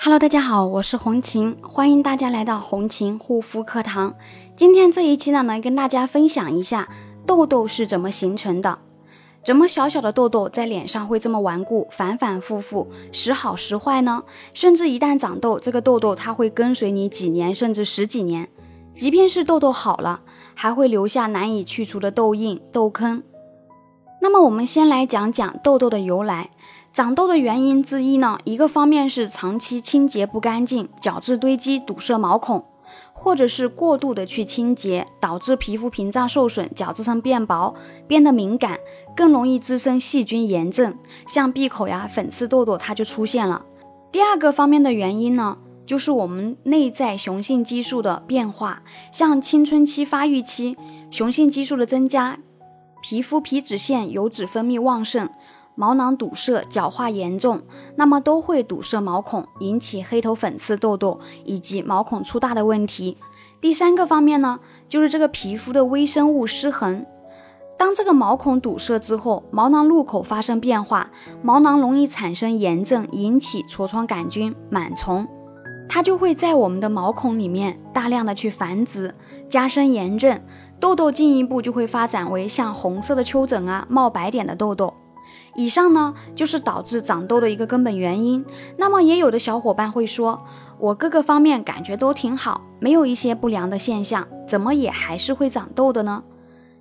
Hello，大家好，我是红琴，欢迎大家来到红琴护肤课堂。今天这一期呢，来跟大家分享一下痘痘是怎么形成的。怎么小小的痘痘在脸上会这么顽固，反反复复，时好时坏呢？甚至一旦长痘，这个痘痘它会跟随你几年，甚至十几年。即便是痘痘好了，还会留下难以去除的痘印、痘坑。那么我们先来讲讲痘痘的由来。长痘的原因之一呢，一个方面是长期清洁不干净，角质堆积堵塞毛孔，或者是过度的去清洁，导致皮肤屏障受损，角质层变薄，变得敏感，更容易滋生细菌炎症，像闭口呀、粉刺痘痘它就出现了。第二个方面的原因呢，就是我们内在雄性激素的变化，像青春期发育期，雄性激素的增加，皮肤皮脂腺油脂分泌旺盛。毛囊堵塞、角化严重，那么都会堵塞毛孔，引起黑头、粉刺、痘痘以及毛孔粗大的问题。第三个方面呢，就是这个皮肤的微生物失衡。当这个毛孔堵塞之后，毛囊入口发生变化，毛囊容易产生炎症，引起痤疮杆菌、螨虫，它就会在我们的毛孔里面大量的去繁殖，加深炎症，痘痘进一步就会发展为像红色的丘疹啊、冒白点的痘痘。以上呢，就是导致长痘的一个根本原因。那么，也有的小伙伴会说，我各个方面感觉都挺好，没有一些不良的现象，怎么也还是会长痘的呢？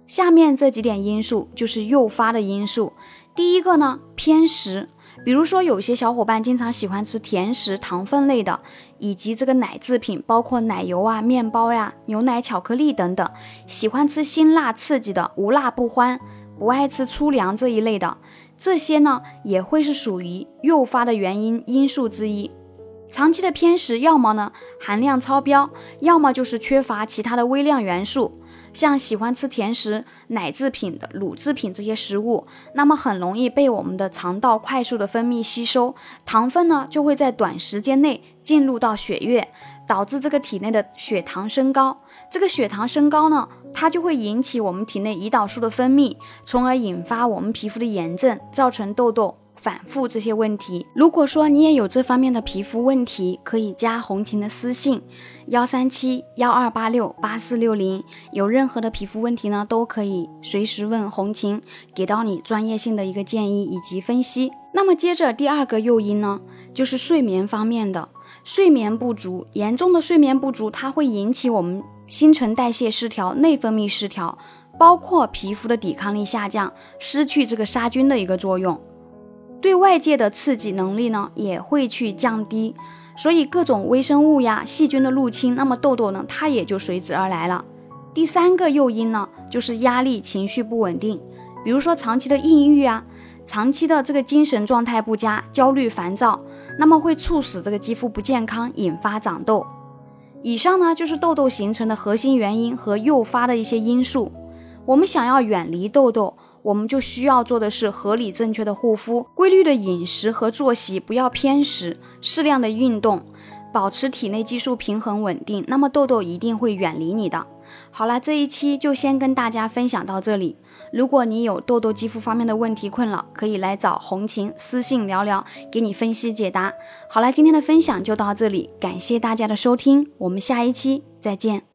下面这几点因素就是诱发的因素。第一个呢，偏食，比如说有些小伙伴经常喜欢吃甜食、糖分类的，以及这个奶制品，包括奶油啊、面包呀、牛奶、巧克力等等，喜欢吃辛辣刺激的，无辣不欢。不爱吃粗粮这一类的，这些呢也会是属于诱发的原因因素之一。长期的偏食，要么呢含量超标，要么就是缺乏其他的微量元素。像喜欢吃甜食、奶制品的乳制品这些食物，那么很容易被我们的肠道快速的分泌吸收，糖分呢就会在短时间内进入到血液，导致这个体内的血糖升高。这个血糖升高呢，它就会引起我们体内胰岛素的分泌，从而引发我们皮肤的炎症，造成痘痘。反复这些问题，如果说你也有这方面的皮肤问题，可以加红琴的私信幺三七幺二八六八四六零，有任何的皮肤问题呢，都可以随时问红琴，给到你专业性的一个建议以及分析。那么接着第二个诱因呢，就是睡眠方面的，睡眠不足，严重的睡眠不足，它会引起我们新陈代谢失调、内分泌失调，包括皮肤的抵抗力下降，失去这个杀菌的一个作用。对外界的刺激能力呢也会去降低，所以各种微生物呀、细菌的入侵，那么痘痘呢它也就随之而来了。第三个诱因呢就是压力、情绪不稳定，比如说长期的抑郁啊，长期的这个精神状态不佳、焦虑烦躁，那么会促使这个肌肤不健康，引发长痘。以上呢就是痘痘形成的核心原因和诱发的一些因素。我们想要远离痘痘。我们就需要做的是合理正确的护肤、规律的饮食和作息，不要偏食，适量的运动，保持体内激素平衡稳定，那么痘痘一定会远离你的。好了，这一期就先跟大家分享到这里。如果你有痘痘肌肤方面的问题困扰，可以来找红琴私信聊聊，给你分析解答。好了，今天的分享就到这里，感谢大家的收听，我们下一期再见。